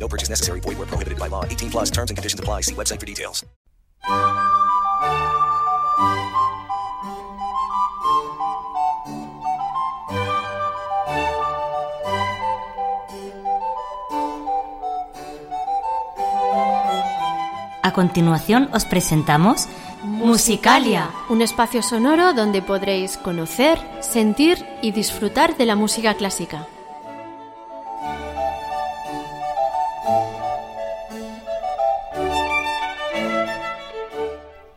No purchase necessary. Void where prohibited by law. 18 plus terms and conditions apply. See website for details. A continuación os presentamos Musicalia. Un espacio sonoro donde podréis conocer, sentir y disfrutar de la música clásica.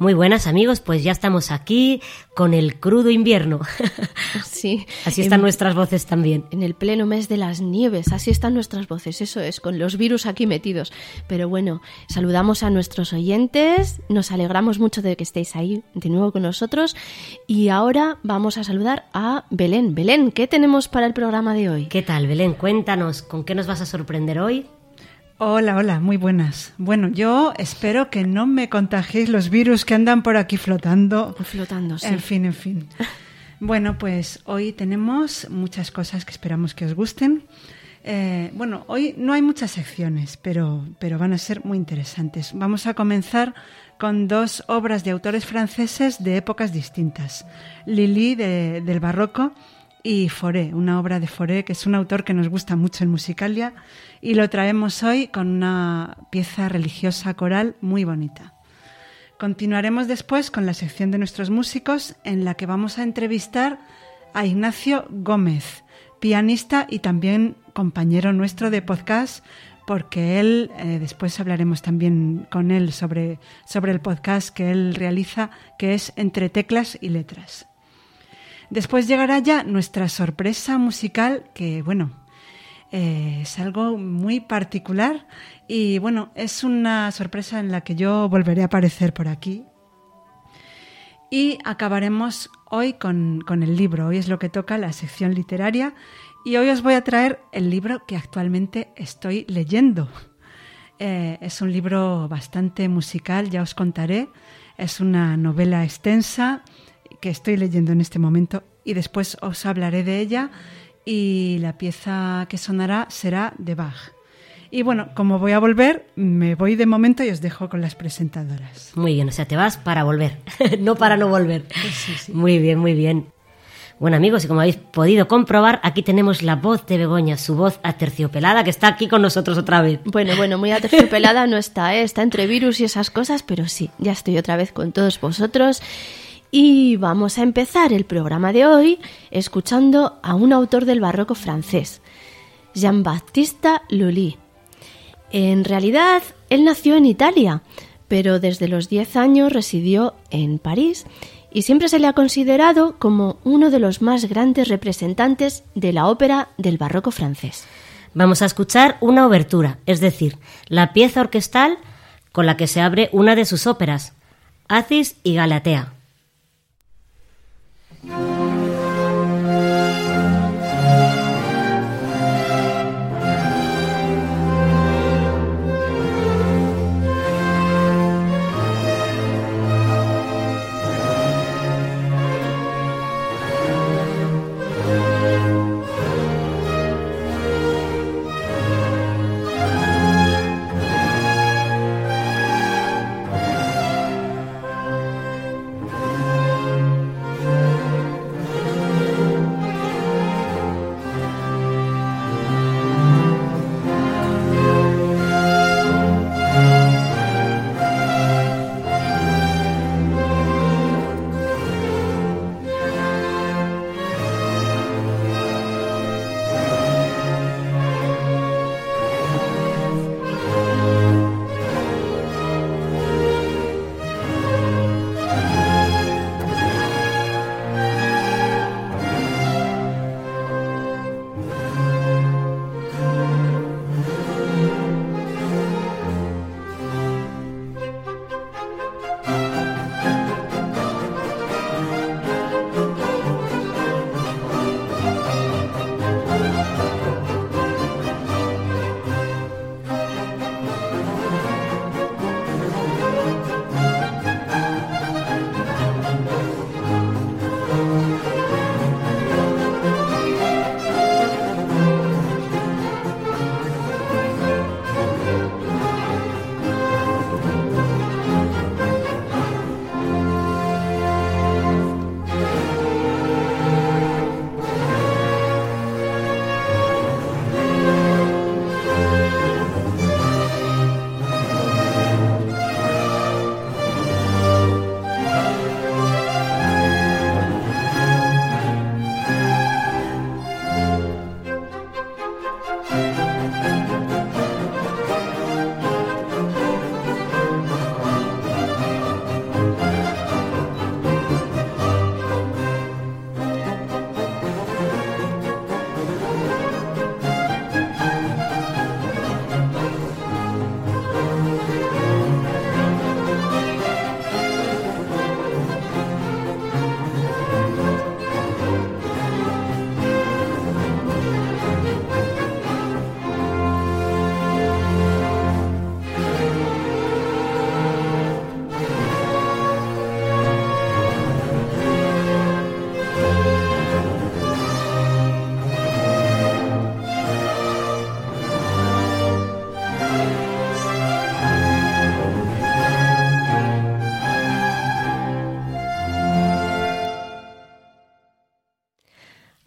Muy buenas amigos, pues ya estamos aquí con el crudo invierno. Sí, Así están en- nuestras voces también. En el pleno mes de las nieves, así están nuestras voces, eso es, con los virus aquí metidos. Pero bueno, saludamos a nuestros oyentes, nos alegramos mucho de que estéis ahí de nuevo con nosotros y ahora vamos a saludar a Belén. Belén, ¿qué tenemos para el programa de hoy? ¿Qué tal, Belén? Cuéntanos, ¿con qué nos vas a sorprender hoy? Hola, hola, muy buenas. Bueno, yo espero que no me contagiéis los virus que andan por aquí flotando. Flotando, sí. En fin, en fin. Bueno, pues hoy tenemos muchas cosas que esperamos que os gusten. Eh, bueno, hoy no hay muchas secciones, pero, pero van a ser muy interesantes. Vamos a comenzar con dos obras de autores franceses de épocas distintas. Lili de- del Barroco y Foré, una obra de Foré que es un autor que nos gusta mucho en Musicalia y lo traemos hoy con una pieza religiosa coral muy bonita. Continuaremos después con la sección de nuestros músicos en la que vamos a entrevistar a Ignacio Gómez, pianista y también compañero nuestro de podcast, porque él, eh, después hablaremos también con él sobre, sobre el podcast que él realiza, que es Entre Teclas y Letras. Después llegará ya nuestra sorpresa musical, que bueno, eh, es algo muy particular y bueno, es una sorpresa en la que yo volveré a aparecer por aquí. Y acabaremos hoy con, con el libro, hoy es lo que toca la sección literaria y hoy os voy a traer el libro que actualmente estoy leyendo. Eh, es un libro bastante musical, ya os contaré. Es una novela extensa que estoy leyendo en este momento y después os hablaré de ella y la pieza que sonará será de Bach. Y bueno, como voy a volver, me voy de momento y os dejo con las presentadoras. Muy bien, o sea, te vas para volver, no para no volver. Muy bien, muy bien. Bueno amigos, y como habéis podido comprobar, aquí tenemos la voz de Begoña, su voz aterciopelada, que está aquí con nosotros otra vez. Bueno, bueno, muy aterciopelada no está, ¿eh? está entre virus y esas cosas, pero sí, ya estoy otra vez con todos vosotros. Y vamos a empezar el programa de hoy escuchando a un autor del barroco francés, Jean-Baptiste Lully. En realidad, él nació en Italia, pero desde los 10 años residió en París y siempre se le ha considerado como uno de los más grandes representantes de la ópera del barroco francés. Vamos a escuchar una obertura, es decir, la pieza orquestal con la que se abre una de sus óperas, Acis y Galatea. Bye.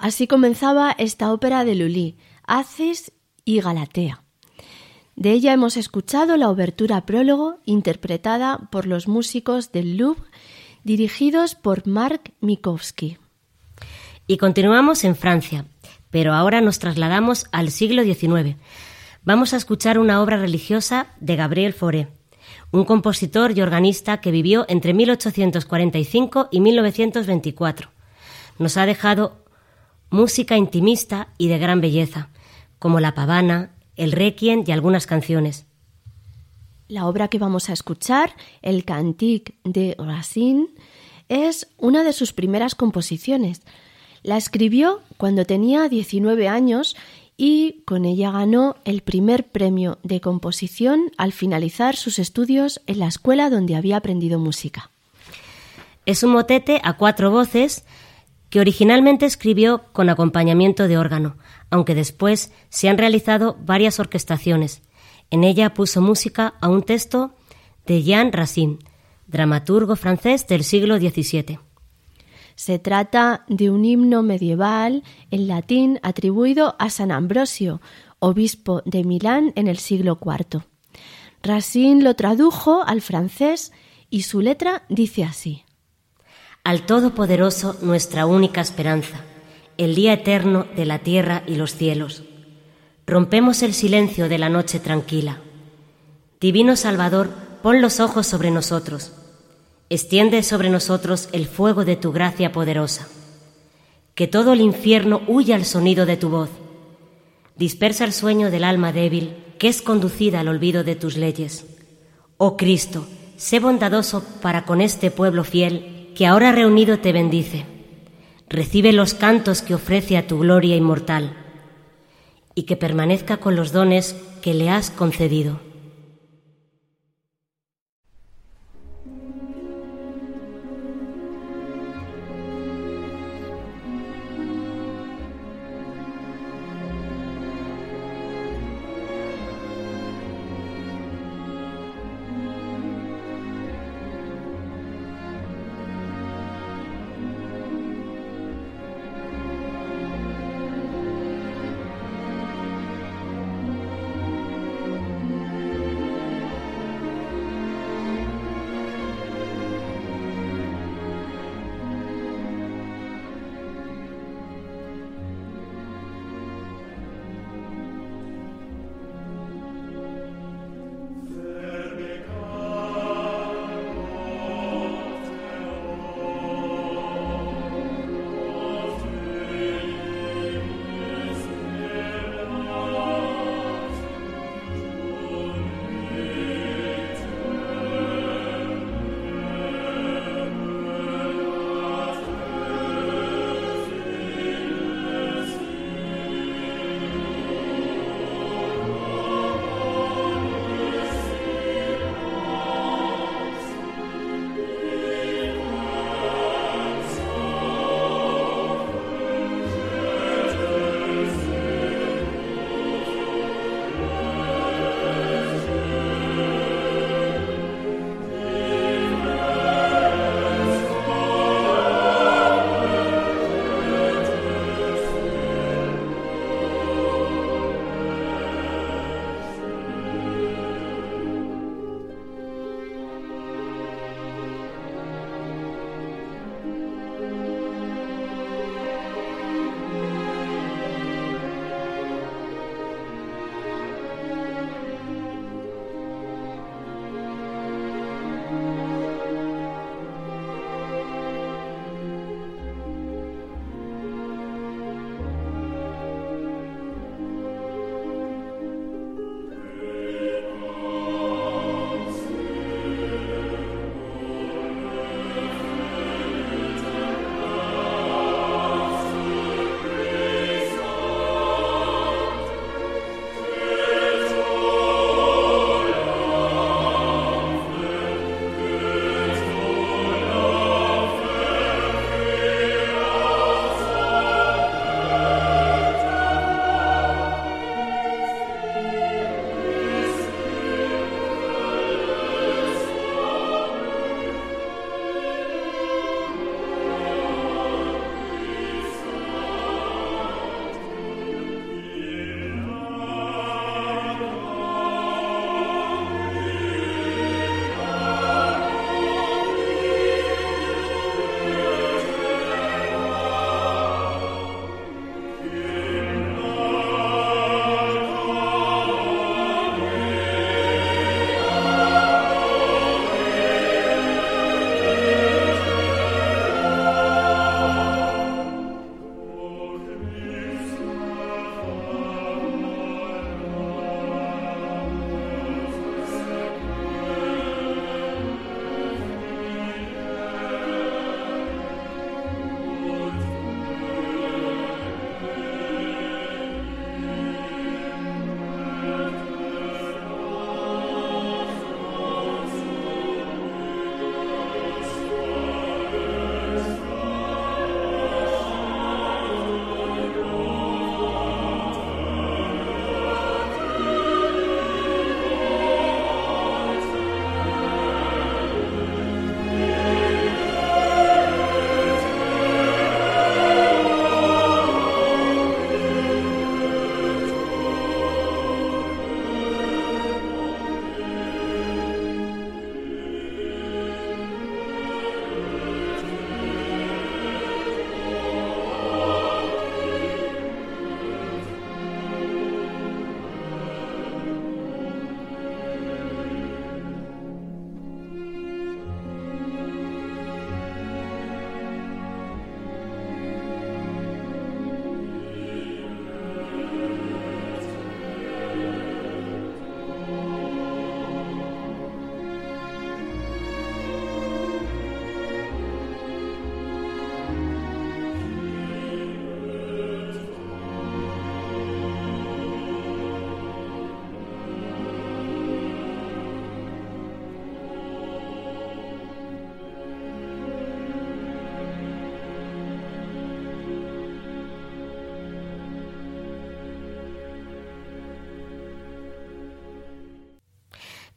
Así comenzaba esta ópera de Lully, Acis y Galatea. De ella hemos escuchado la obertura prólogo interpretada por los músicos del Louvre dirigidos por Mark Minkowski. Y continuamos en Francia, pero ahora nos trasladamos al siglo XIX. Vamos a escuchar una obra religiosa de Gabriel Fauré, un compositor y organista que vivió entre 1845 y 1924. Nos ha dejado música intimista y de gran belleza, como La Pavana, el Requiem y algunas canciones. La obra que vamos a escuchar, el Cantique de Racine, es una de sus primeras composiciones. La escribió cuando tenía 19 años y con ella ganó el primer premio de composición al finalizar sus estudios en la escuela donde había aprendido música. Es un motete a cuatro voces que originalmente escribió con acompañamiento de órgano, aunque después se han realizado varias orquestaciones. En ella puso música a un texto de Jean Racine, dramaturgo francés del siglo XVII. Se trata de un himno medieval en latín atribuido a San Ambrosio, obispo de Milán en el siglo IV. Racine lo tradujo al francés y su letra dice así. Al Todopoderoso nuestra única esperanza, el día eterno de la tierra y los cielos. Rompemos el silencio de la noche tranquila. Divino Salvador, pon los ojos sobre nosotros. Extiende sobre nosotros el fuego de tu gracia poderosa. Que todo el infierno huya al sonido de tu voz. Dispersa el sueño del alma débil que es conducida al olvido de tus leyes. Oh Cristo, sé bondadoso para con este pueblo fiel que ahora reunido te bendice recibe los cantos que ofrece a tu gloria inmortal, y que permanezca con los dones que le has concedido.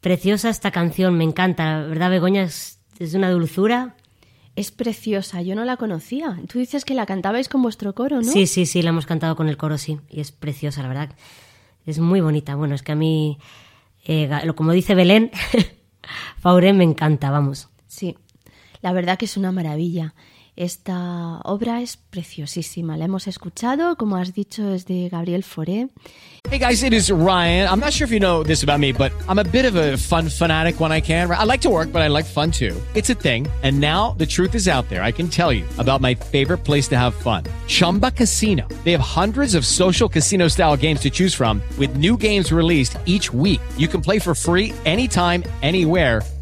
Preciosa esta canción, me encanta, ¿verdad, Begoña? Es, es una dulzura. Es preciosa, yo no la conocía. Tú dices que la cantabais con vuestro coro, ¿no? Sí, sí, sí, la hemos cantado con el coro, sí. Y es preciosa, la verdad. Es muy bonita. Bueno, es que a mí, eh, como dice Belén, Fauré me encanta, vamos. Sí, la verdad que es una maravilla. Esta obra es preciosísima. La hemos escuchado, como has dicho, es de Gabriel Fauré. Hey guys, it is Ryan. I'm not sure if you know this about me, but I'm a bit of a fun fanatic when I can. I like to work, but I like fun too. It's a thing. And now the truth is out there. I can tell you about my favorite place to have fun. Chumba Casino. They have hundreds of social casino style games to choose from with new games released each week. You can play for free anytime, anywhere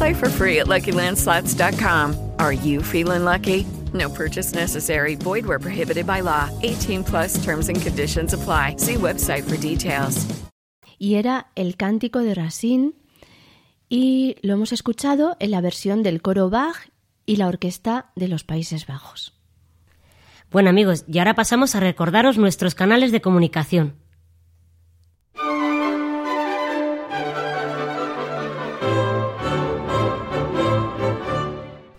Play for free at LuckyLandSlots.com. Are you feeling lucky? No purchase necessary. Void where prohibited by law. 18 plus terms and conditions apply. See website for details. Y era el cántico de Racine y lo hemos escuchado en la versión del coro Bach y la orquesta de los Países Bajos. Bueno amigos, y ahora pasamos a recordaros nuestros canales de comunicación.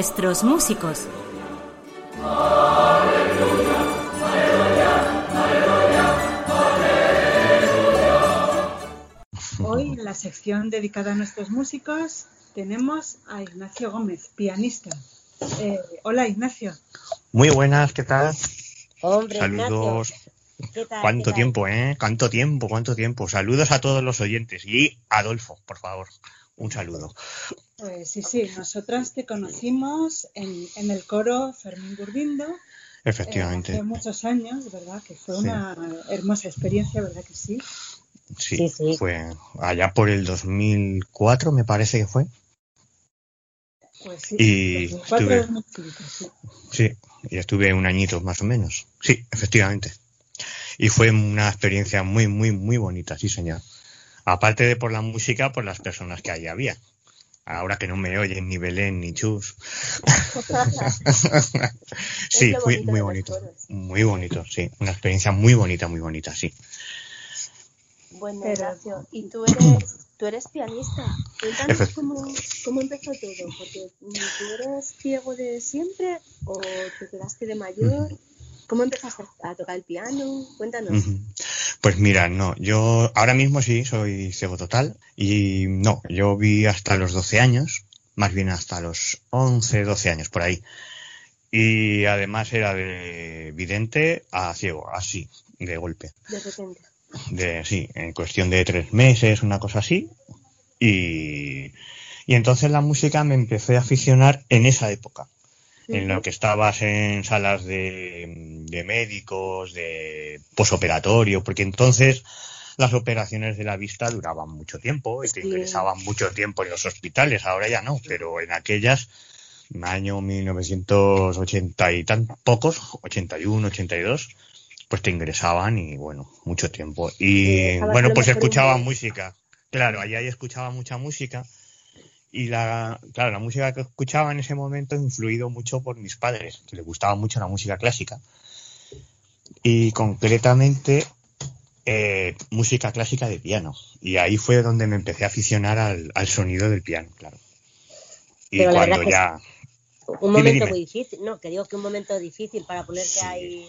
Nuestros músicos. Hoy, en la sección dedicada a nuestros músicos, tenemos a Ignacio Gómez, pianista. Eh, hola, Ignacio. Muy buenas, ¿qué tal? Hombre, Saludos. Ignacio. ¿Qué tal, ¿Cuánto qué tal? tiempo, eh? ¿Cuánto tiempo, cuánto tiempo? Saludos a todos los oyentes. Y Adolfo, por favor, un saludo. Pues sí, sí, nosotras te conocimos en, en el coro Fermín Gurbindo. eh, Efectivamente. hace muchos años, ¿verdad? Que fue Sí. una hermosa experiencia, ¿verdad que sí? Sí, Sí, sí. fue allá por el 2004, me parece que fue. Pues sí. Y 2004, estuve- 2005, sí. Sí, y estuve un añito más o menos. Sí, efectivamente. Y fue una experiencia muy, muy, muy bonita, sí, señor. Aparte de por la música, por las personas que allí había. Ahora que no me oyen ni Belén ni Chus. sí, fue bonito muy bonito. Muy bonito, sí. Una experiencia muy bonita, muy bonita, sí. Bueno, Pero- Ignacio, y tú eres, tú eres pianista. Cuéntanos cómo, cómo empezó todo, porque mm, tú eres ciego de siempre o te quedaste de mayor. ¿Cómo empezaste a tocar el piano? Cuéntanos. Pues mira, no, yo ahora mismo sí soy ciego total y no, yo vi hasta los 12 años, más bien hasta los 11, 12 años por ahí. Y además era de vidente a ciego, así, de golpe. De repente. De, sí, en cuestión de tres meses, una cosa así. Y, y entonces la música me empecé a aficionar en esa época en lo que estabas en salas de, de médicos, de posoperatorio, porque entonces las operaciones de la vista duraban mucho tiempo y te Sí. ingresaban mucho tiempo en los hospitales, ahora ya no, pero en aquellas, año 1980 y tan pocos, 81, 82, pues te ingresaban y bueno, mucho tiempo. Y bueno, pues mejor un escuchaba mes. música. Claro, allá ahí escuchaba mucha música. Y la, claro, la música que escuchaba en ese momento influido mucho por mis padres, que les gustaba mucho la música clásica. Y concretamente eh, música clásica de piano. Y ahí fue donde me empecé a aficionar al, al sonido del piano, claro. Y Pero cuando ya... Un Dime, momento dime. muy difícil, no, que digo que un momento difícil para ponerte Sí. ahí.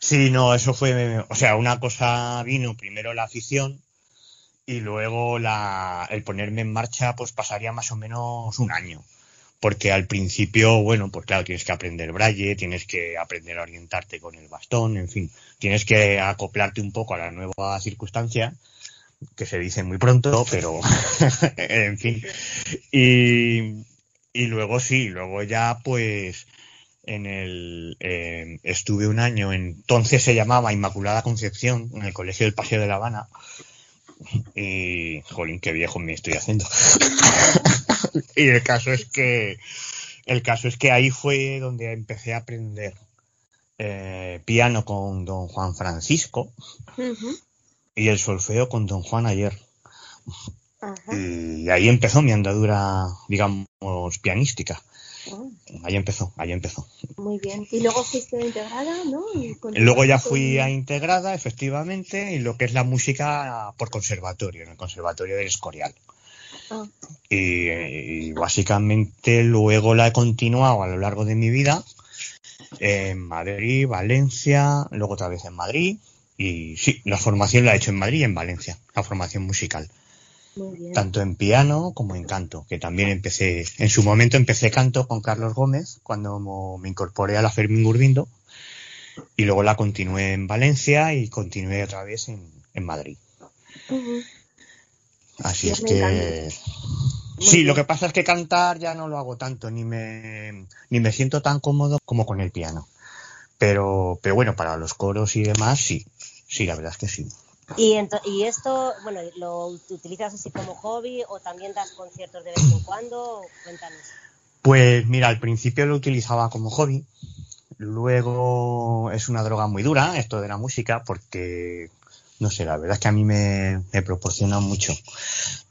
Sí, no, eso fue, o sea, una cosa vino primero la afición y luego la, el ponerme en marcha, pues pasaría más o menos un año. Porque al principio, bueno, pues claro, tienes que aprender braille, tienes que aprender a orientarte con el bastón, en fin, tienes que acoplarte un poco a la nueva circunstancia, que se dice muy pronto, pero en fin. Y, y luego sí, luego ya pues en el eh, estuve un año, entonces se llamaba Inmaculada Concepción, en el Colegio del Paseo de La Habana. Y, jolín, qué viejo me estoy haciendo. y el caso es que el caso es que ahí fue donde empecé a aprender eh, piano con don Juan Francisco y el solfeo con don Juan ayer. Y ahí empezó mi andadura, digamos, pianística. Ah, Ahí empezó, ahí empezó. muy bien. Y luego fuiste integrada, ¿no? Y Luego ya fui con- a integrada, efectivamente, y lo que es la música por conservatorio, en el Conservatorio del Escorial. Ah, Y, y básicamente luego la he continuado a lo largo de mi vida en Madrid, Valencia, luego otra vez en Madrid. Y sí, la formación la he hecho en Madrid y en Valencia, la formación musical. Tanto en piano como en canto, que también empecé, en su momento empecé canto con Carlos Gómez cuando me incorporé a la Fermín Gurbindo y luego la continué en Valencia y continué otra vez en, en Madrid. Así es que sí, lo que pasa es que cantar ya no lo hago tanto, ni me, ni me siento tan cómodo como con el piano. Pero, pero bueno, para los coros y demás, sí, sí, la verdad es que sí. Y, y esto, bueno, ¿lo utilizas así como hobby o también das conciertos de vez en cuando? Cuéntanos. Pues mira, al principio lo utilizaba como hobby, luego es una droga muy dura esto de la música porque, no sé, la verdad es que a mí me, me proporciona mucho.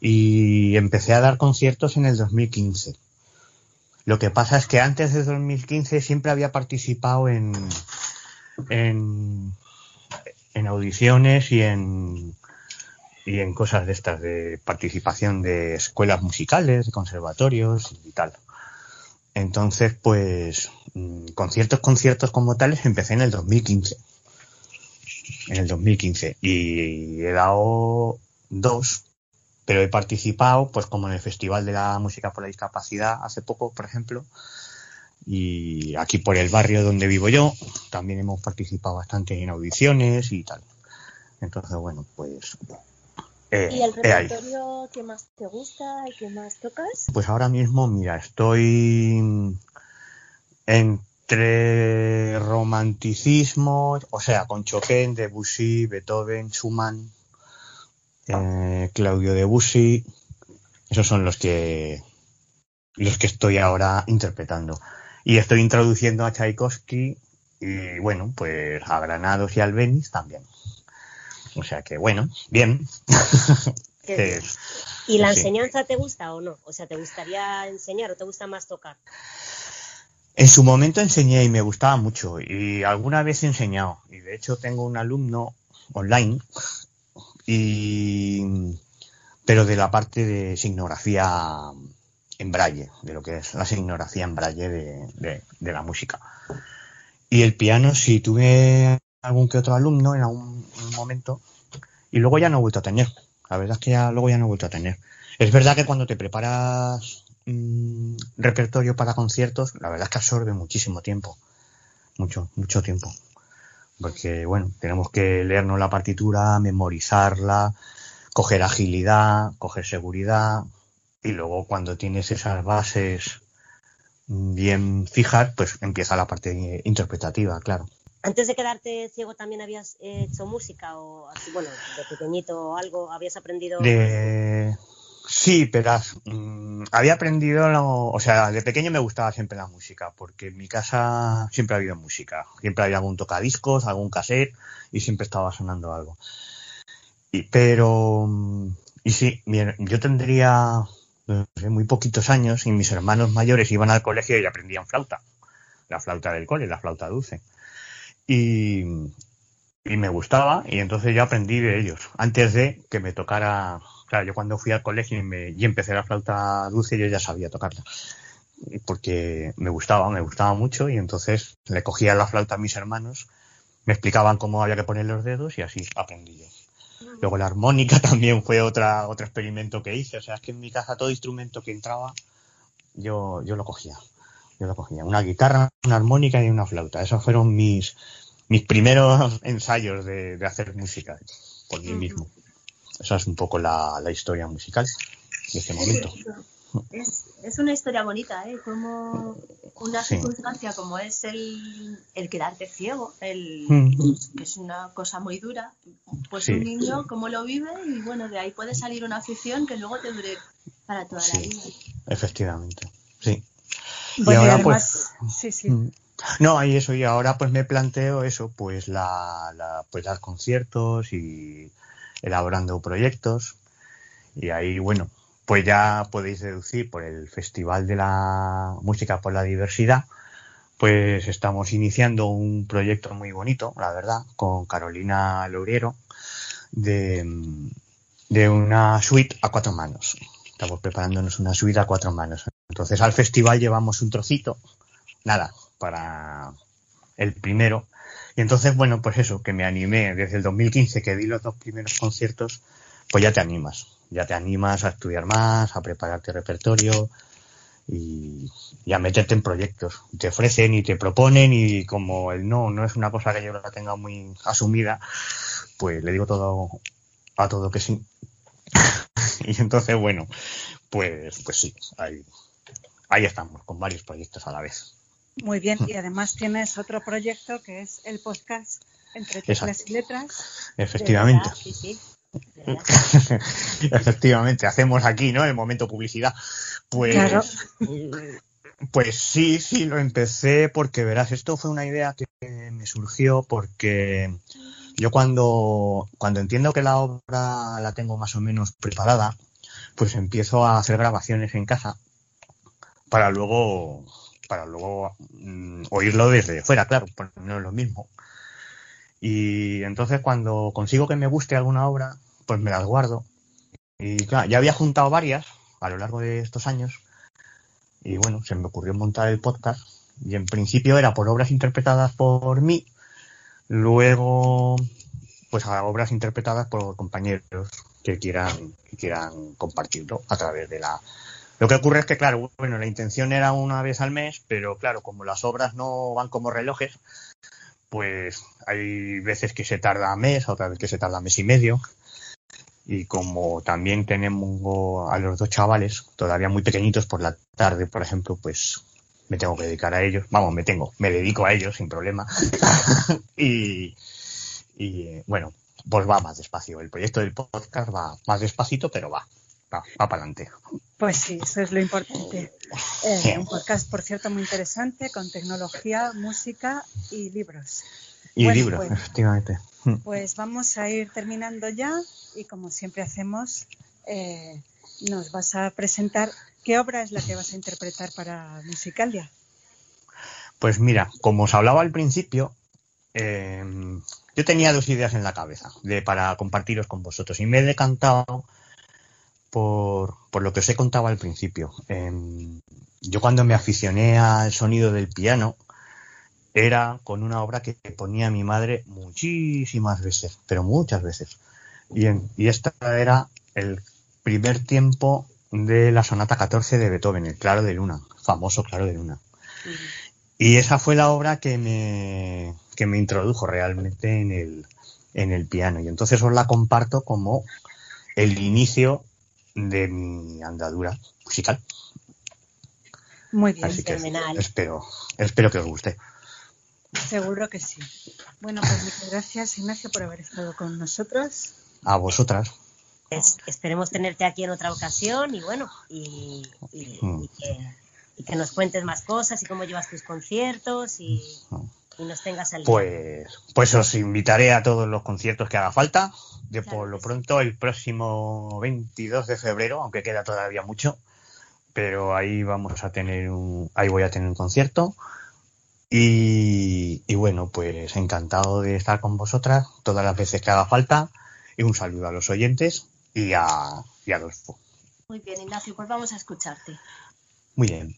Y empecé a dar conciertos en el 2015. Lo que pasa es que antes de 2015 siempre había participado en, en, en audiciones y en, y en cosas de estas, de participación de escuelas musicales, de conservatorios y tal. Entonces, pues, mm, conciertos, conciertos como tales, empecé en el 2015. En el 2015. Y he dado dos, pero he participado, pues, como en el Festival de la Música por la Discapacidad hace poco, por ejemplo. Y aquí por el barrio donde vivo yo, también hemos participado bastante en audiciones y tal. Entonces, bueno, pues. eh, ¿Y el ahí. repertorio que más te gusta y que más tocas? Pues ahora mismo, mira, estoy entre romanticismo, o sea, con Chopin, Debussy, Beethoven, Schumann, eh, Claudio Debussy. Esos son los que los que estoy ahora interpretando. Y estoy introduciendo a Tchaikovsky y bueno, pues a Granados y al Albéniz también. O sea que bueno, bien. ¿Y la sí. enseñanza te gusta o no? O sea, ¿te gustaría enseñar o te gusta más tocar? En su momento enseñé y me gustaba mucho y alguna vez he enseñado y de hecho tengo un alumno online y pero de la parte de signografía en braille, de lo que es la signografía en braille de, de- de la música. Y el piano sí tuve algún que otro alumno en algún momento y luego ya no he vuelto a tener. La verdad es que ya luego ya no he vuelto a tener. Es verdad que cuando te preparas mm, repertorio para conciertos, la verdad es que absorbe muchísimo tiempo. Mucho, mucho tiempo. Porque, bueno, tenemos que leernos la partitura, memorizarla, coger agilidad, coger seguridad. Y luego cuando tienes esas bases bien fijas, pues empieza la parte interpretativa, claro. Antes de quedarte ciego también habías hecho música o así, bueno, de pequeñito o algo, habías aprendido. De... Sí, pero mm, había aprendido, lo- o sea, de pequeño me gustaba siempre la música, porque en mi casa siempre ha habido música. Siempre había algún tocadiscos, algún cassette y siempre estaba sonando algo. Y, pero, mm, y sí, yo tendría muy poquitos años y mis hermanos mayores iban al colegio y aprendían flauta. La flauta del cole, la flauta dulce. Y, y me gustaba y entonces yo aprendí de ellos antes de que me tocara claro yo cuando fui al colegio y, me, y empecé la flauta dulce yo ya sabía tocarla porque me gustaba me gustaba mucho y entonces le cogía la flauta a mis hermanos me explicaban cómo había que poner los dedos y así aprendí yo luego la armónica también fue otra otro experimento que hice. O sea es que en mi casa todo instrumento que entraba yo yo lo cogía. Yo lo cogía. Una guitarra una armónica y una flauta. Esos fueron mis mis primeros ensayos de, de hacer música por mí mismo. Esa es un poco la, la historia musical de este momento. Es, es una historia bonita, ¿eh? Como una Sí. circunstancia como es el, el quedarte ciego, el, Mm. que es una cosa muy dura, pues Sí. un niño cómo lo vive y bueno, de ahí puede salir una afición que luego te dure para toda la vida. Efectivamente, sí. Bueno, y ahora, además, sí, sí. Mm. No, y eso, y ahora pues me planteo eso, pues la, la- pues dar conciertos y elaborando proyectos. Y ahí, bueno, pues ya podéis deducir por el Festival de la Música por la Diversidad, pues estamos iniciando un proyecto muy bonito, la verdad, con Carolina Louriero, de, de una suite a cuatro manos. Estamos preparándonos una suite a cuatro manos. Entonces al festival llevamos un trocito, nada, para el primero. Y entonces, bueno, pues eso, que me animé desde el 2015 que di los dos primeros conciertos, pues ya te animas, ya te animas a estudiar más, a prepararte repertorio y, y a meterte en proyectos. Te ofrecen y te proponen y como el no no es una cosa que yo la tenga muy asumida, pues le digo todo a todo que sí. y entonces, bueno, pues, pues sí, ahí, ahí estamos, con varios proyectos a la vez. Muy bien, y además tienes otro proyecto que es el podcast Entre teclas y letras. Efectivamente. Sí, sí. Efectivamente, hacemos aquí, ¿no? El momento publicidad. Pues, Claro. pues sí, sí, lo empecé porque verás, esto fue una idea que me surgió porque yo cuando, cuando entiendo que la obra la tengo más o menos preparada, pues empiezo a hacer grabaciones en casa para luego, para luego mm, oírlo desde fuera, claro, pues no es lo mismo. Y entonces cuando consigo que me guste alguna obra, pues me las guardo. Y claro, ya había juntado varias a lo largo de estos años. Y bueno, se me ocurrió montar el podcast. Y en principio era por obras interpretadas por mí. Luego, pues a obras interpretadas por compañeros que quieran, que quieran compartirlo a través de la. Lo que ocurre es que, claro, bueno, la intención era una vez al mes, pero claro, como las obras no van como relojes, pues hay veces que se tarda mes, otras veces que se tarda mes y medio. Y como también tenemos a los dos chavales todavía muy pequeñitos por la tarde, por ejemplo, pues me tengo que dedicar a ellos. Vamos, me tengo, me dedico a ellos sin problema. y, y eh, bueno, pues va más despacio. El proyecto del podcast va más despacito, pero va, va, va para adelante. Pues sí, eso es lo importante. Eh, Sí. Un podcast, por cierto, muy interesante con tecnología, música y libros. Y libros, pues- efectivamente. Pues vamos a ir terminando ya y como siempre hacemos, eh, nos vas a presentar qué obra es la que vas a interpretar para Musicalia. Pues mira, como os hablaba al principio, eh, yo tenía dos ideas en la cabeza de, para compartiros con vosotros y me he decantado por, por lo que os he contado al principio. Eh, yo cuando me aficioné al sonido del piano era con una obra que ponía mi madre muchísimas veces, pero muchas veces. Y, en- y esta era el primer tiempo de la sonata 14 de Beethoven, el Claro de Luna, famoso Claro de Luna. Y esa fue la obra que me, que me introdujo realmente en el, en el piano. Y entonces os la comparto como el inicio de mi andadura musical. Muy bien, Así que fenomenal. espero, espero que os guste. Seguro que sí. Bueno, pues muchas gracias Ignacio por haber estado con nosotros. A vosotras. esperemos tenerte aquí en otra ocasión y bueno, y, y- Mm. y que, y que nos cuentes más cosas y cómo llevas tus conciertos y, y nos tengas al. Pues, pues os invitaré a todos los conciertos que haga falta. De por lo pronto, el próximo 22 de febrero, aunque queda todavía mucho, pero ahí vamos a tener un, ahí voy a tener un concierto. Y, y bueno, pues encantado de estar con vosotras todas las veces que haga falta. Y un saludo a los oyentes y a, y a los. Muy bien, Ignacio, pues vamos a escucharte. Muy bien.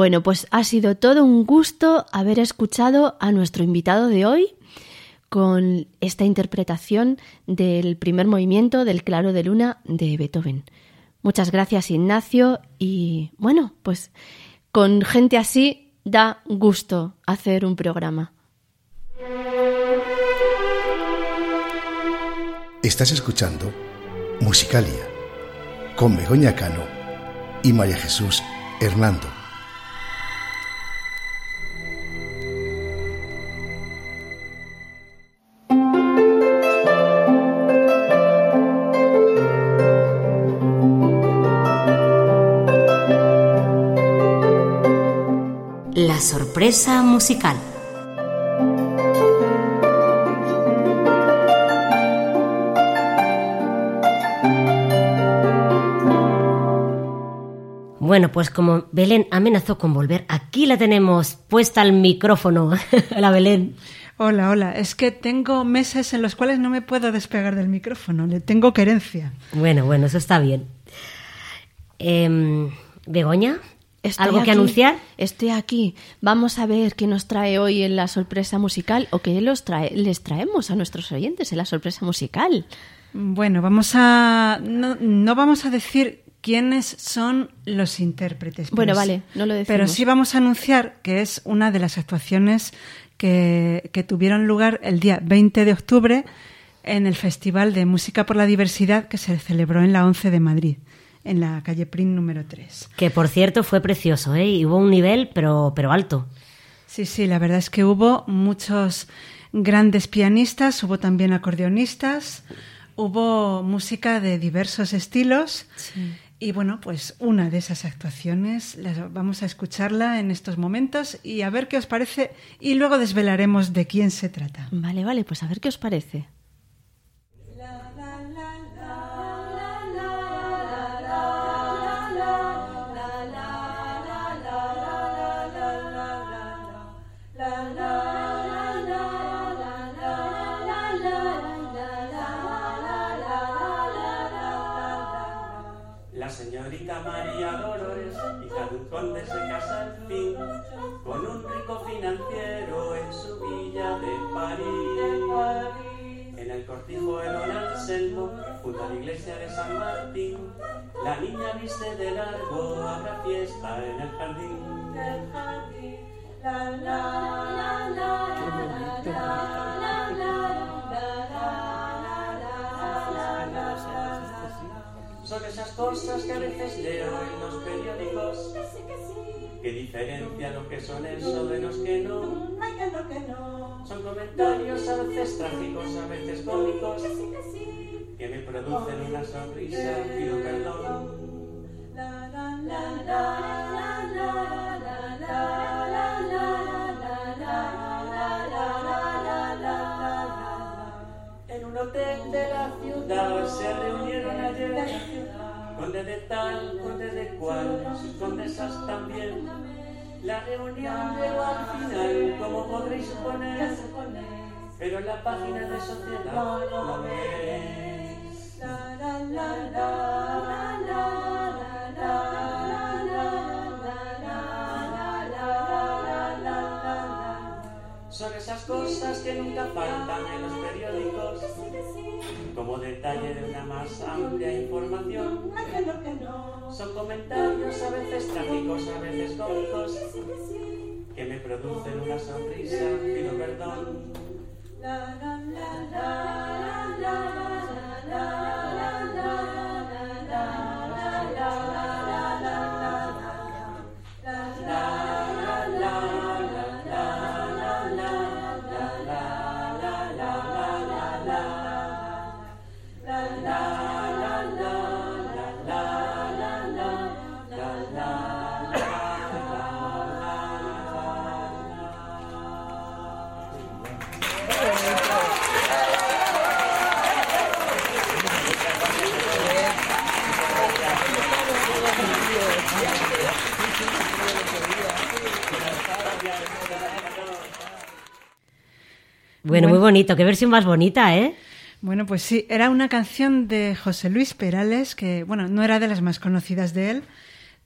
Bueno, pues ha sido todo un gusto haber escuchado a nuestro invitado de hoy con esta interpretación del primer movimiento del Claro de Luna de Beethoven. Muchas gracias Ignacio y bueno, pues con gente así da gusto hacer un programa. Estás escuchando Musicalia con Begoña Cano y María Jesús Hernando. Musical. Bueno, pues como Belén amenazó con volver, aquí la tenemos puesta al micrófono. la Belén. Hola, hola. Es que tengo meses en los cuales no me puedo despegar del micrófono. Le tengo querencia. Bueno, bueno, eso está bien. Eh, Begoña, Estoy ¿algo que anunciar? Estoy aquí. Vamos a ver qué nos trae hoy en la sorpresa musical o qué los trae, les traemos a nuestros oyentes en la sorpresa musical. Bueno, vamos a. No, no vamos a decir quiénes son los intérpretes. Bueno, pero vale, sí- no lo decimos. Pero sí vamos a anunciar que es una de las actuaciones que, que tuvieron lugar el día 20 de octubre en el Festival de Música por la Diversidad que se celebró en la 11 de Madrid, en la calle Prin número 3. Que por cierto fue precioso, ¿eh? Y hubo un nivel, pero, pero alto. Sí, sí, la verdad es que hubo muchos grandes pianistas, hubo también acordeonistas, hubo música de diversos estilos. Y bueno, pues una de esas actuaciones, las- vamos a escucharla en estos momentos y a ver qué os parece y luego desvelaremos de quién se trata. Vale, vale, pues a ver qué os parece. A la iglesia de San Martín, la niña viste de largo, habrá fiesta en el jardín. Son esas cosas que a veces leo en los periódicos que diferencian lo que son eso de los que no. Son comentarios a veces trágicos, a veces cómicos, que me producen una sonrisa, pido perdón. En un hotel de la ciudad se reunieron ayer conde de tal, conde de cual, sus condesas también. La reunión llegó al final, como podréis suponer, pero en la página de sociedad no veréis. Son esas cosas que nunca faltan en los periódicos, como detalle de una más amplia información. Son comentarios a veces trágicos, a veces cómicos, que me producen una sonrisa, pido perdón. Bueno, Bueno. muy bonito. Qué versión más bonita, ¿eh? Bueno, pues sí, era una canción de José Luis Perales, que, bueno, no era de las más conocidas de él,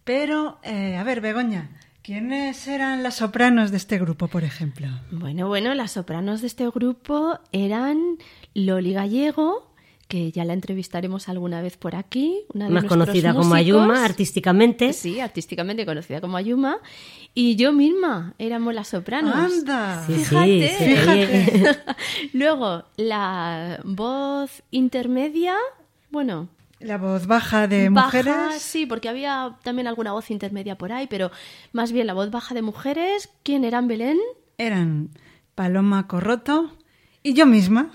pero, eh, a ver, Begoña, ¿Quiénes eran las sopranos de este grupo, por ejemplo? Bueno, bueno, las sopranos de este grupo eran Loli Gallego, que ya la entrevistaremos alguna vez por aquí. Una de Más conocida como. Ayuma artísticamente. Sí, artísticamente conocida como Ayuma. Y yo misma éramos las sopranos. ¡Anda! Sí, sí, Fíjate. Luego, la voz intermedia, bueno, La voz baja de baja, mujeres. sí, porque había también alguna voz intermedia por ahí, pero más bien la voz baja de mujeres. ¿Quién eran Belén? Eran Paloma Corroto y yo misma.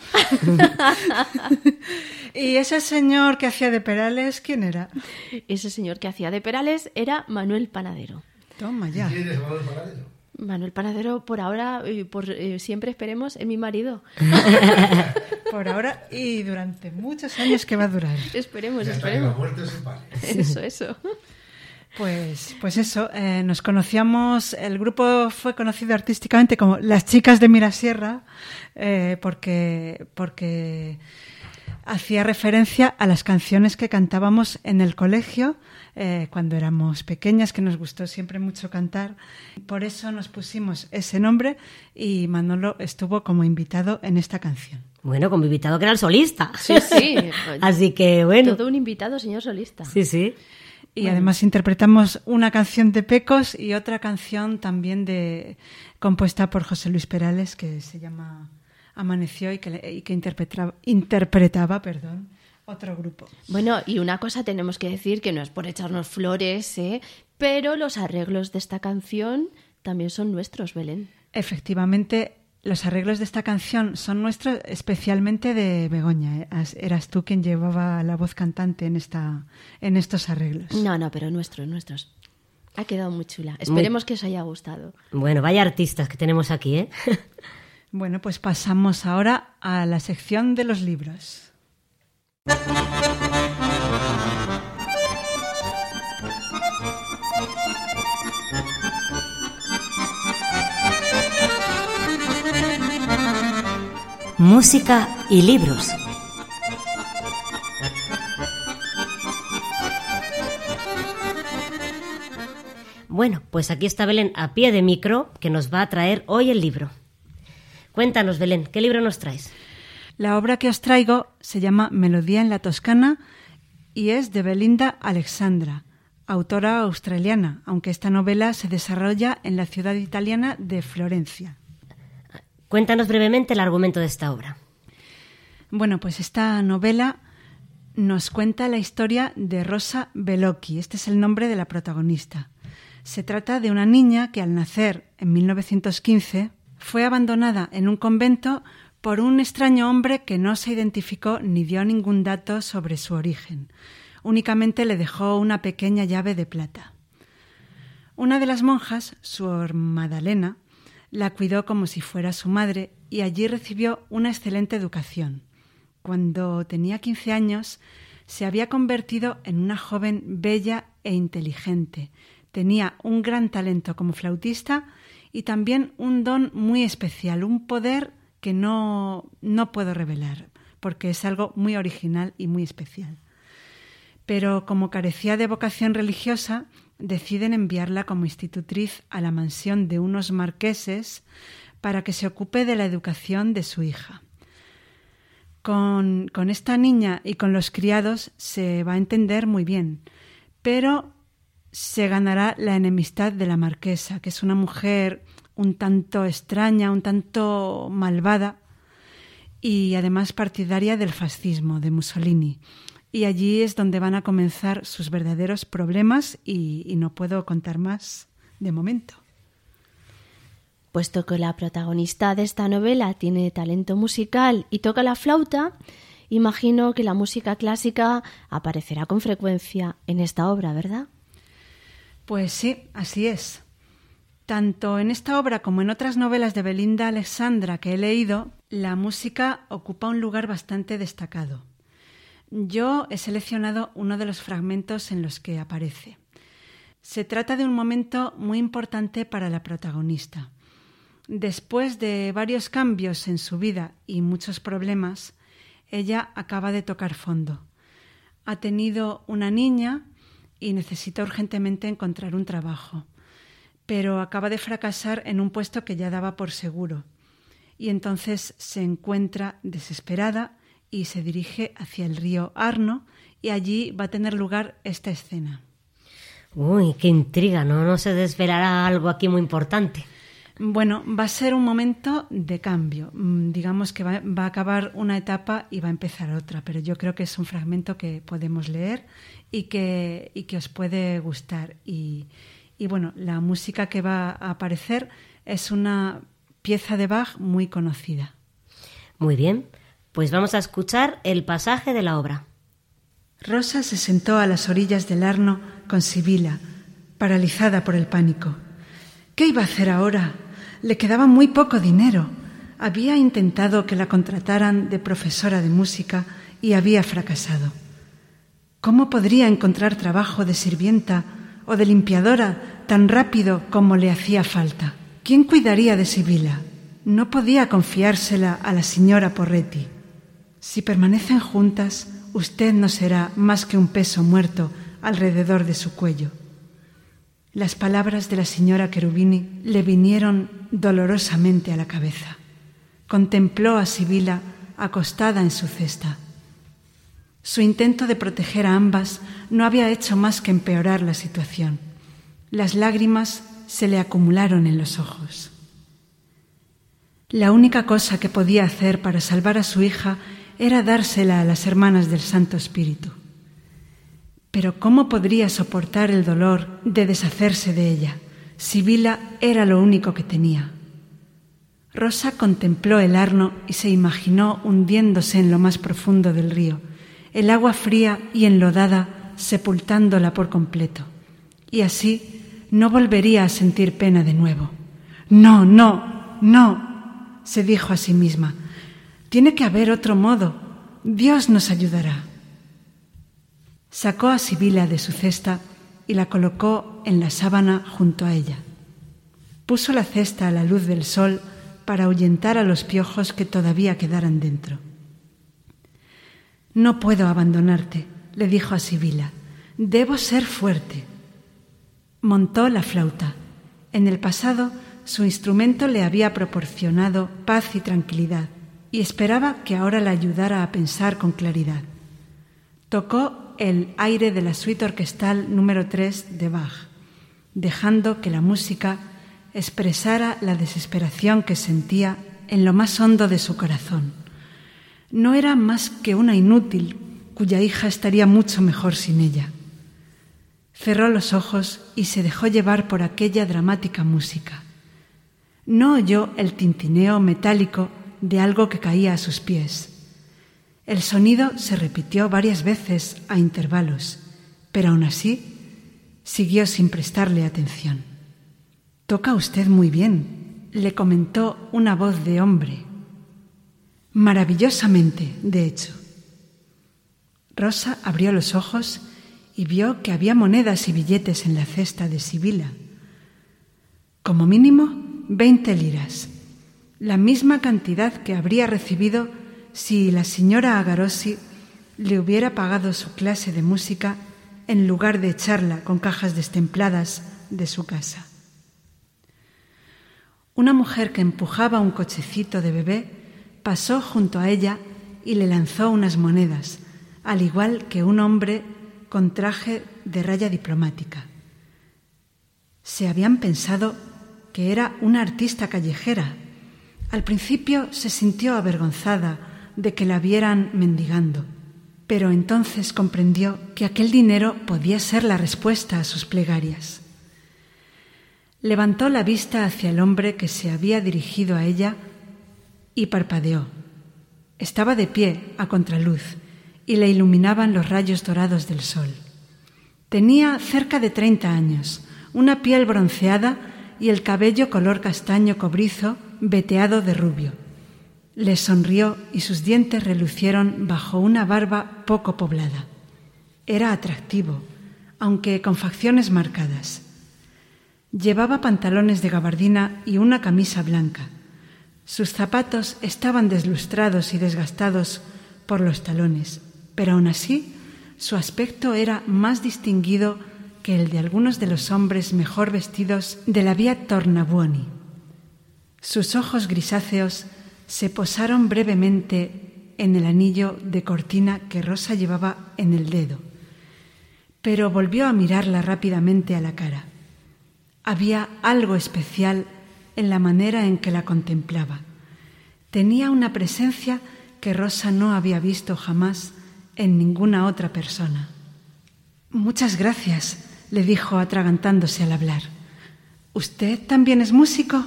y ese señor que hacía de Perales, ¿quién era? Ese señor que hacía de Perales era Manuel Panadero. Toma ya. Manuel Panadero, por ahora y por eh, siempre esperemos, es mi marido. Por ahora y durante muchos años que va a durar. esperemos, que la esperemos. muerte. Eso, eso. Pues, pues eso, eh, nos conocíamos, el grupo fue conocido artísticamente como Las Chicas de Mirasierra, eh, porque, porque hacía referencia a las canciones que cantábamos en el colegio eh, cuando éramos pequeñas, que nos gustó siempre mucho cantar. Por eso nos pusimos ese nombre y Manolo estuvo como invitado en esta canción. Bueno, como invitado que era el solista. Sí, sí. Así que bueno. Todo un invitado, señor solista. Sí, sí. Y además interpretamos una canción de Pecos y otra canción también de compuesta por José Luis Perales que se llama Amaneció y que, le- y que interpretaba, interpretaba perdón, otro grupo. Bueno, y una cosa tenemos que decir que no es por echarnos flores, ¿eh? pero los arreglos de esta canción también son nuestros, Belén. Efectivamente, los arreglos de esta canción son nuestros, especialmente de Begoña. ¿eh? As- Eras tú quien llevaba la voz cantante en, esta, en estos arreglos. No, no, pero nuestros, nuestros. Ha quedado muy chula. Esperemos que os haya gustado. Bueno, vaya artistas que tenemos aquí, ¿eh? Bueno, pues pasamos ahora a la sección de los libros. Música y libros. Bueno, pues aquí está Belén a pie de micro que nos va a traer hoy el libro. Cuéntanos, Belén, ¿qué libro nos traes? La obra que os traigo se llama Melodía en la Toscana y es de Belinda Alexandra, autora australiana, aunque esta novela se desarrolla en la ciudad italiana de Florencia. Cuéntanos brevemente el argumento de esta obra. Bueno, pues esta novela nos cuenta la historia de Rosa Bellocchi. Este es el nombre de la protagonista. Se trata de una niña que al nacer en 1915 fue abandonada en un convento por un extraño hombre que no se identificó ni dio ningún dato sobre su origen. Únicamente le dejó una pequeña llave de plata. Una de las monjas, Suor Madalena, la cuidó como si fuera su madre y allí recibió una excelente educación. Cuando tenía 15 años, se había convertido en una joven bella e inteligente. Tenía un gran talento como flautista y también un don muy especial, un poder que no, no puedo revelar, porque es algo muy original y muy especial. Pero como carecía de vocación religiosa, deciden enviarla como institutriz a la mansión de unos marqueses para que se ocupe de la educación de su hija. Con, con esta niña y con los criados se va a entender muy bien, pero se ganará la enemistad de la marquesa, que es una mujer un tanto extraña, un tanto malvada y además partidaria del fascismo de Mussolini. Y allí es donde van a comenzar sus verdaderos problemas y, y no puedo contar más de momento. Puesto que la protagonista de esta novela tiene talento musical y toca la flauta, imagino que la música clásica aparecerá con frecuencia en esta obra, ¿verdad? Pues sí, así es. Tanto en esta obra como en otras novelas de Belinda Alexandra que he leído, la música ocupa un lugar bastante destacado. Yo he seleccionado uno de los fragmentos en los que aparece. Se trata de un momento muy importante para la protagonista. Después de varios cambios en su vida y muchos problemas, ella acaba de tocar fondo. Ha tenido una niña y necesita urgentemente encontrar un trabajo. pero acaba de fracasar en un puesto que ya daba por seguro. Y entonces se encuentra desesperada y se dirige hacia el río Arno y allí va a tener lugar esta escena. Uy, qué intriga, ¿no? No se desvelará algo aquí muy importante. Bueno, va a ser un momento de cambio. Mm, digamos que va, va, a acabar una etapa y va a empezar otra, pero yo creo que es un fragmento que podemos leer y que, y que os puede gustar. Y, y bueno, la música que va a aparecer es una pieza de Bach muy conocida. Muy bien, pues vamos a escuchar el pasaje de la obra. Rosa se sentó a las orillas del Arno con Sibila, paralizada por el pánico. ¿Qué iba a hacer ahora? Le quedaba muy poco dinero. Había intentado que la contrataran de profesora de música y había fracasado. ¿Cómo podría encontrar trabajo de sirvienta o de limpiadora tan rápido como le hacía falta? ¿Quién cuidaría de Sibila? No podía confiársela a la señora Porretti. Si permanecen juntas, usted no será más que un peso muerto alrededor de su cuello. Las palabras de la señora Cherubini le vinieron dolorosamente a la cabeza. Contempló a Sibila acostada en su cesta. Su intento de proteger a ambas no había hecho más que empeorar la situación. Las lágrimas se le acumularon en los ojos. La única cosa que podía hacer para salvar a su hija era dársela a las hermanas del Santo Espíritu. Pero ¿cómo podría soportar el dolor de deshacerse de ella? Sibila era lo único que tenía. Rosa contempló el arno y se imaginó hundiéndose en lo más profundo del río, el agua fría y enlodada sepultándola por completo. Y así no volvería a sentir pena de nuevo. No, no, no, se dijo a sí misma. Tiene que haber otro modo. Dios nos ayudará. Sacó a Sibila de su cesta y la colocó en la sábana junto a ella. Puso la cesta a la luz del sol para ahuyentar a los piojos que todavía quedaran dentro. No puedo abandonarte, le dijo a Sibila. Debo ser fuerte. Montó la flauta. En el pasado su instrumento le había proporcionado paz y tranquilidad y esperaba que ahora la ayudara a pensar con claridad. Tocó el aire de la suite orquestal número 3 de Bach, dejando que la música expresara la desesperación que sentía en lo más hondo de su corazón. No era más que una inútil cuya hija estaría mucho mejor sin ella. Cerró los ojos y se dejó llevar por aquella dramática música. No oyó el tintineo metálico de algo que caía a sus pies. El sonido se repitió varias veces a intervalos, pero aún así siguió sin prestarle atención. Toca usted muy bien, le comentó una voz de hombre. Maravillosamente, de hecho. Rosa abrió los ojos y vio que había monedas y billetes en la cesta de Sibila. Como mínimo, veinte liras la misma cantidad que habría recibido si la señora Agarosi le hubiera pagado su clase de música en lugar de echarla con cajas destempladas de su casa. Una mujer que empujaba un cochecito de bebé pasó junto a ella y le lanzó unas monedas, al igual que un hombre con traje de raya diplomática. Se habían pensado que era una artista callejera al principio se sintió avergonzada de que la vieran mendigando, pero entonces comprendió que aquel dinero podía ser la respuesta a sus plegarias. Levantó la vista hacia el hombre que se había dirigido a ella y parpadeó. Estaba de pie a contraluz y le iluminaban los rayos dorados del sol. Tenía cerca de treinta años, una piel bronceada y el cabello color castaño cobrizo veteado de rubio. Le sonrió y sus dientes relucieron bajo una barba poco poblada. Era atractivo, aunque con facciones marcadas. Llevaba pantalones de gabardina y una camisa blanca. Sus zapatos estaban deslustrados y desgastados por los talones, pero aún así su aspecto era más distinguido que el de algunos de los hombres mejor vestidos de la vía Tornabuoni. Sus ojos grisáceos se posaron brevemente en el anillo de cortina que Rosa llevaba en el dedo, pero volvió a mirarla rápidamente a la cara. Había algo especial en la manera en que la contemplaba. Tenía una presencia que Rosa no había visto jamás en ninguna otra persona. Muchas gracias, le dijo atragantándose al hablar. ¿Usted también es músico?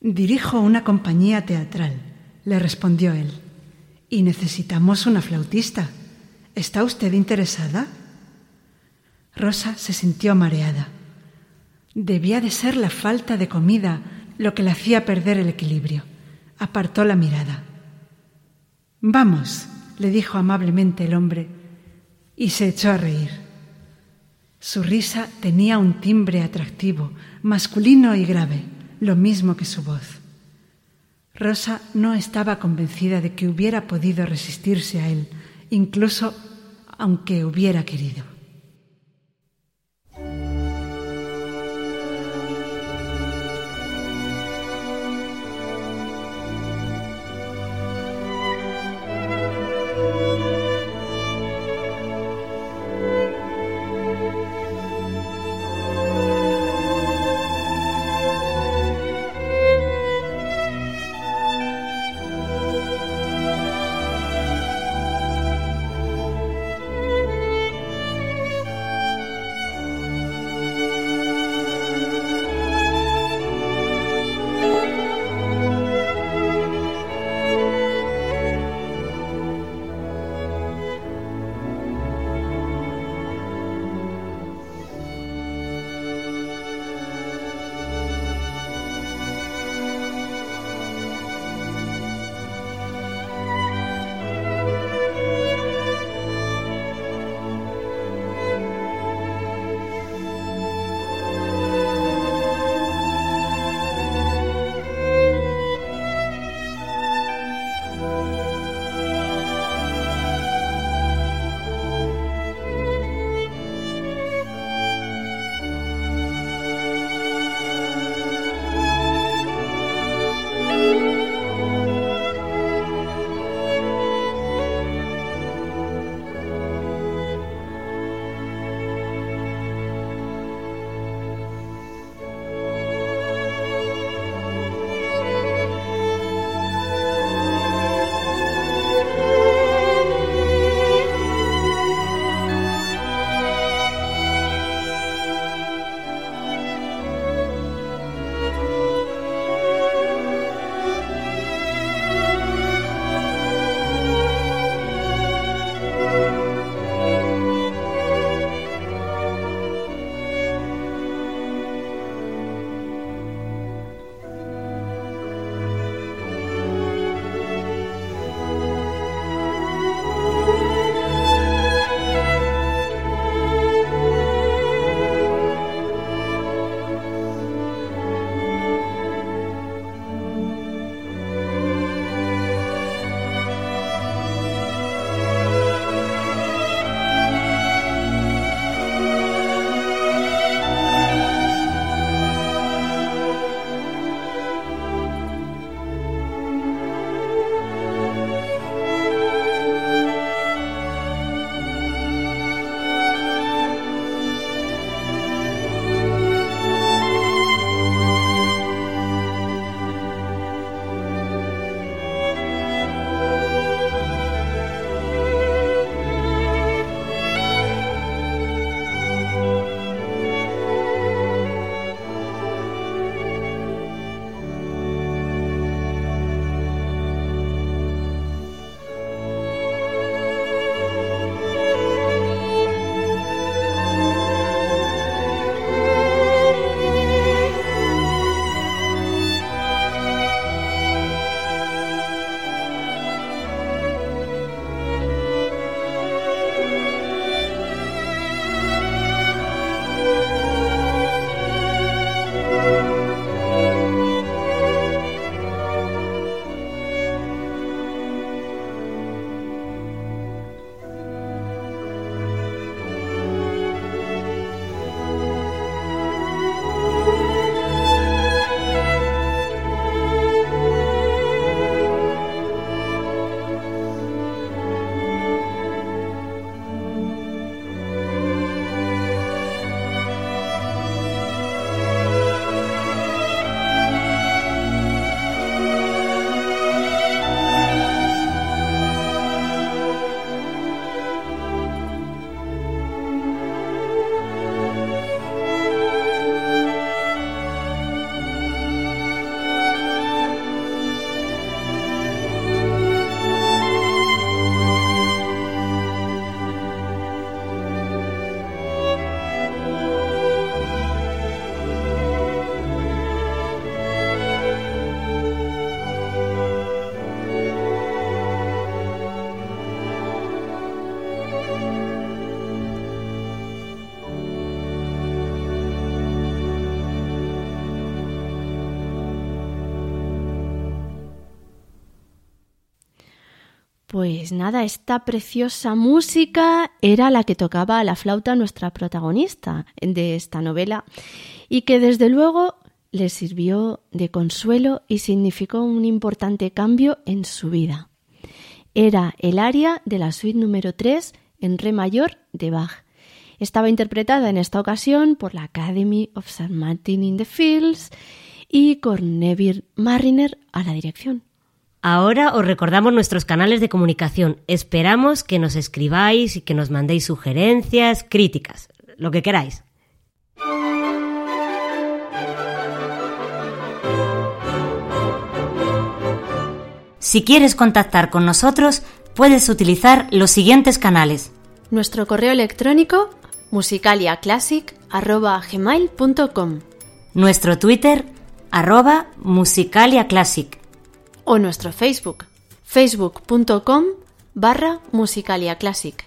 Dirijo una compañía teatral, le respondió él, y necesitamos una flautista. ¿Está usted interesada? Rosa se sintió mareada. Debía de ser la falta de comida lo que le hacía perder el equilibrio. Apartó la mirada. Vamos, le dijo amablemente el hombre, y se echó a reír. Su risa tenía un timbre atractivo, masculino y grave, lo mismo que su voz. Rosa no estaba convencida de que hubiera podido resistirse a él, incluso aunque hubiera querido. Pues nada, esta preciosa música era la que tocaba a la flauta nuestra protagonista de esta novela y que desde luego le sirvió de consuelo y significó un importante cambio en su vida. Era el aria de la suite número 3 en re mayor de Bach. Estaba interpretada en esta ocasión por la Academy of St. Martin in the Fields y con Neville Mariner a la dirección. Ahora os recordamos nuestros canales de comunicación. Esperamos que nos escribáis y que nos mandéis sugerencias, críticas, lo que queráis. Si quieres contactar con nosotros, puedes utilizar los siguientes canales. Nuestro correo electrónico musicaliaclassic.gmail.com Nuestro Twitter, arroba musicaliaclassic. O nuestro Facebook, facebook.com barra musicaliaclassic.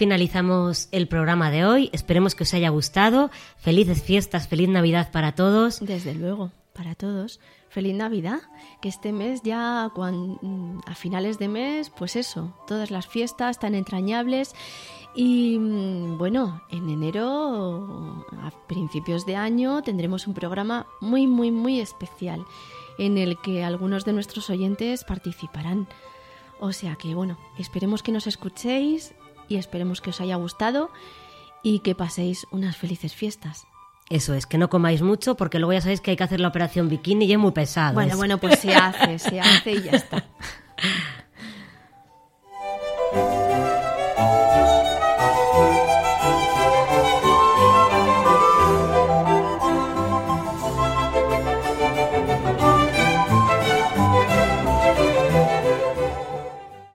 Finalizamos el programa de hoy. Esperemos que os haya gustado. Felices fiestas, feliz Navidad para todos. Desde luego, para todos. Feliz Navidad, que este mes ya a finales de mes, pues eso, todas las fiestas tan entrañables y mm, bueno, en enero, a principios de año, tendremos un programa muy, muy, muy especial en el que algunos de nuestros oyentes participarán. O sea que bueno, esperemos que nos escuchéis y esperemos que os haya gustado y que paséis unas felices fiestas. Eso es, que no comáis mucho porque luego ya sabéis que hay que hacer la operación bikini y es muy pesado. Bueno, bueno, pues se hace, se hace y ya está.